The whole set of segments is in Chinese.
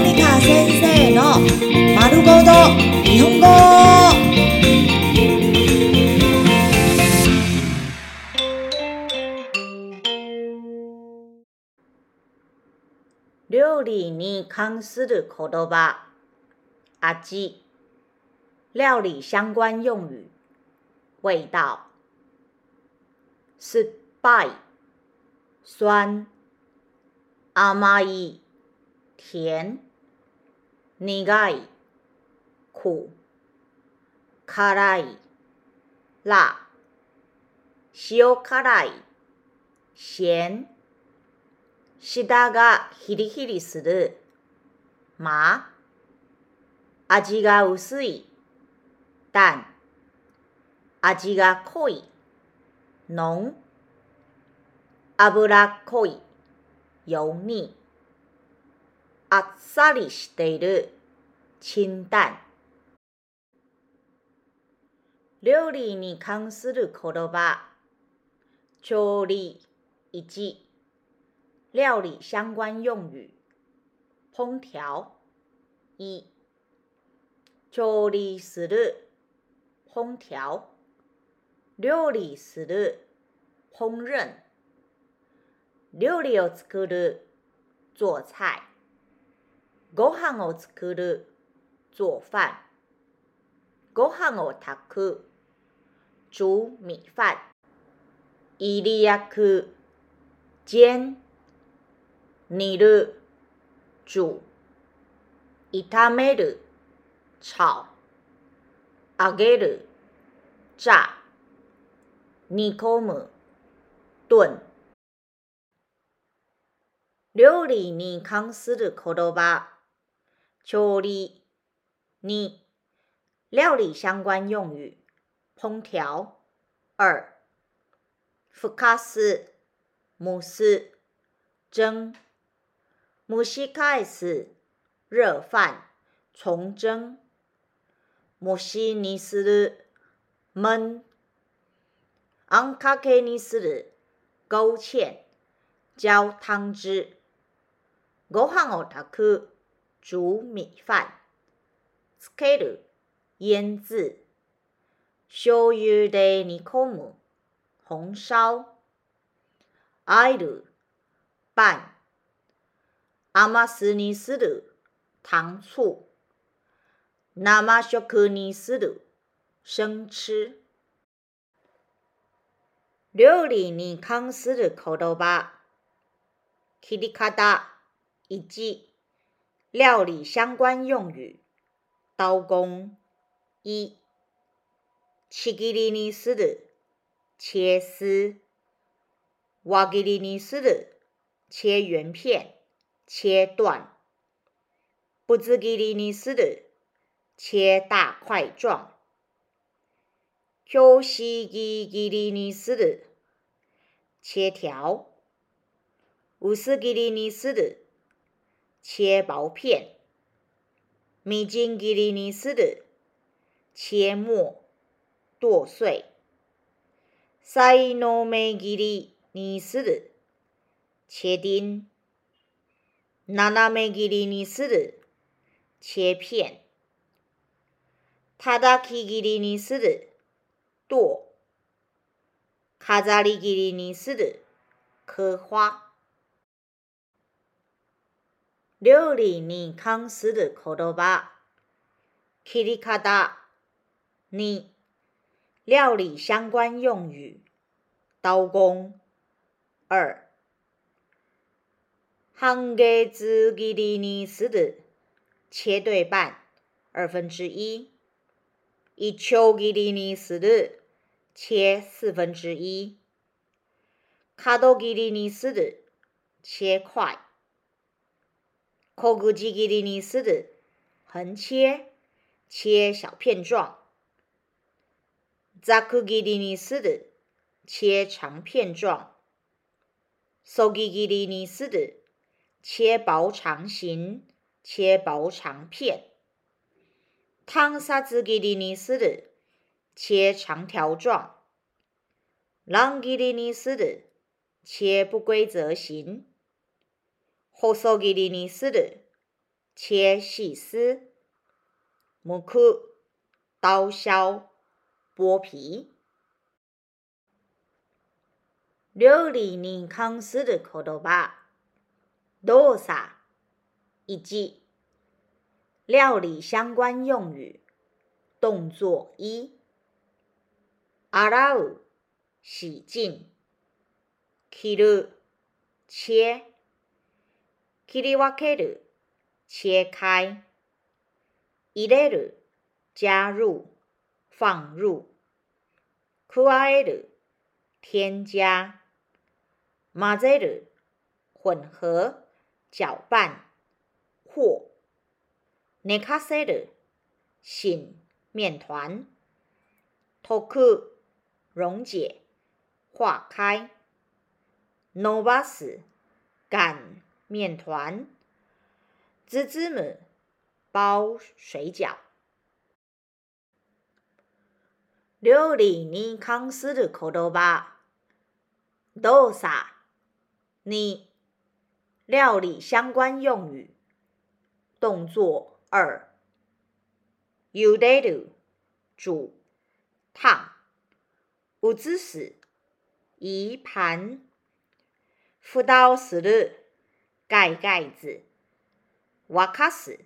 モニカ先生のるごと日本語料理に関する言葉味料理相关用语味道酸っぱい酸甘い甜苦い、苦、辛い、辣、塩辛い、咸、舌がヒリヒリする、麻。味が薄い、淡、味が濃い、濃、油っこい、油腻。あっさりしている、清淡。料理に関する言葉、調理、一、料理相关用语、烹调、一、調理する、烹调、料理する、烹饪、料理を作る、做菜。ご飯を作る、做饭。ご飯を炊く、煮米飯。入り焼く、煎。煮る、煮。炒める、炒。揚げる、炸。煮込む、炖。料理に関する言葉学理二，料理相关用语，烹调二，福卡斯，慕斯，蒸，慕斯卡斯，热饭，重蒸，慕斯尼斯的焖，昂卡克尼斯的勾芡，浇汤汁，我喊我达去。煮米饭。つける、腌制。醤油で煮込む、紅烧。あえる、拌。甘酢にする、糖醋。生食にする、生吃。料理に関する言葉。切り方、1。料理相关用语：刀工一切吉利尼丝的切丝，瓦吉利尼丝的切圆片、切断。不吉吉利尼丝的切大块状，乔西吉吉利尼丝的切条，乌斯吉利尼丝的。切薄片，迷津基里尼斯的切末剁碎，西诺梅基里尼斯的切丁，纳纳梅基里尼斯的切片，塔达基基里尼斯的剁，卡扎里基里尼斯的刻花。料理尼康斯的胡萝卜，切里卡大。二、料理相关用语：刀工。二、分割自己的尼康斯的，切对半，二分之一。一丘自己的尼康的，切四分之一。卡刀自己的尼的，切块。苦机苣的尼斯的横切，切小片状；杂苦苣的尼斯的切长片状；苏苣苣的尼斯的切薄长形，切薄长片；汤莎子的尼斯的切长条状；浪苣的尼斯的切不规则形。火熟りにする、切细丝，木去、刀削、剥皮。料理康関的口头吧，多作、以及料理相关用语、动作一、洗う、洗浄、切切。切开，加入、放入、添加、混合、搅拌或捏卡塞的醒面团，溶く、溶解、化开、诺巴斯干。面团、滋滋母、包水饺、料理尼康斯的可多巴、豆沙、尼料理相关用语、动作二、有得的、煮、烫、有芝士、一盘、辅导时的。盖盖子，瓦卡斯，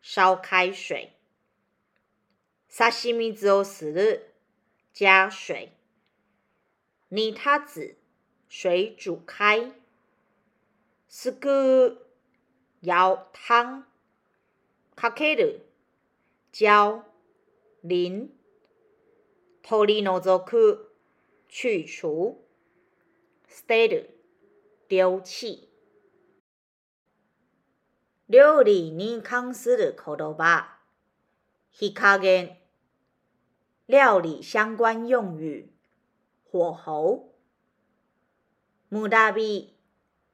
烧开水，沙西米之后斯日，加水，泥塔子，水煮开，斯咕，摇汤，卡克鲁，焦，磷，托里诺佐克，去除，斯待鲁，丢弃。料理尼康斯的口头吧，ヒカゲ。料理相关用语，火候。ムダ味，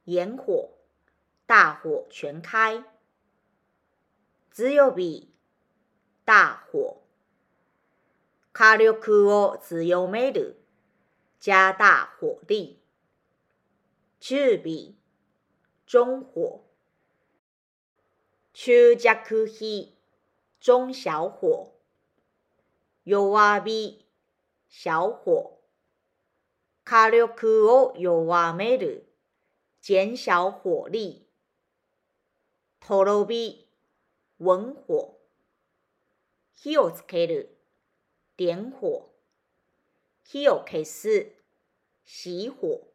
烟火，大火全开。強いビ，大火。火力を強める，加大火力。中火。中弱火，中小火，弱火，卡入去哦，弱火妹减小火力，托罗比，文火，起奥斯开的，点火，火奥开始，熄火。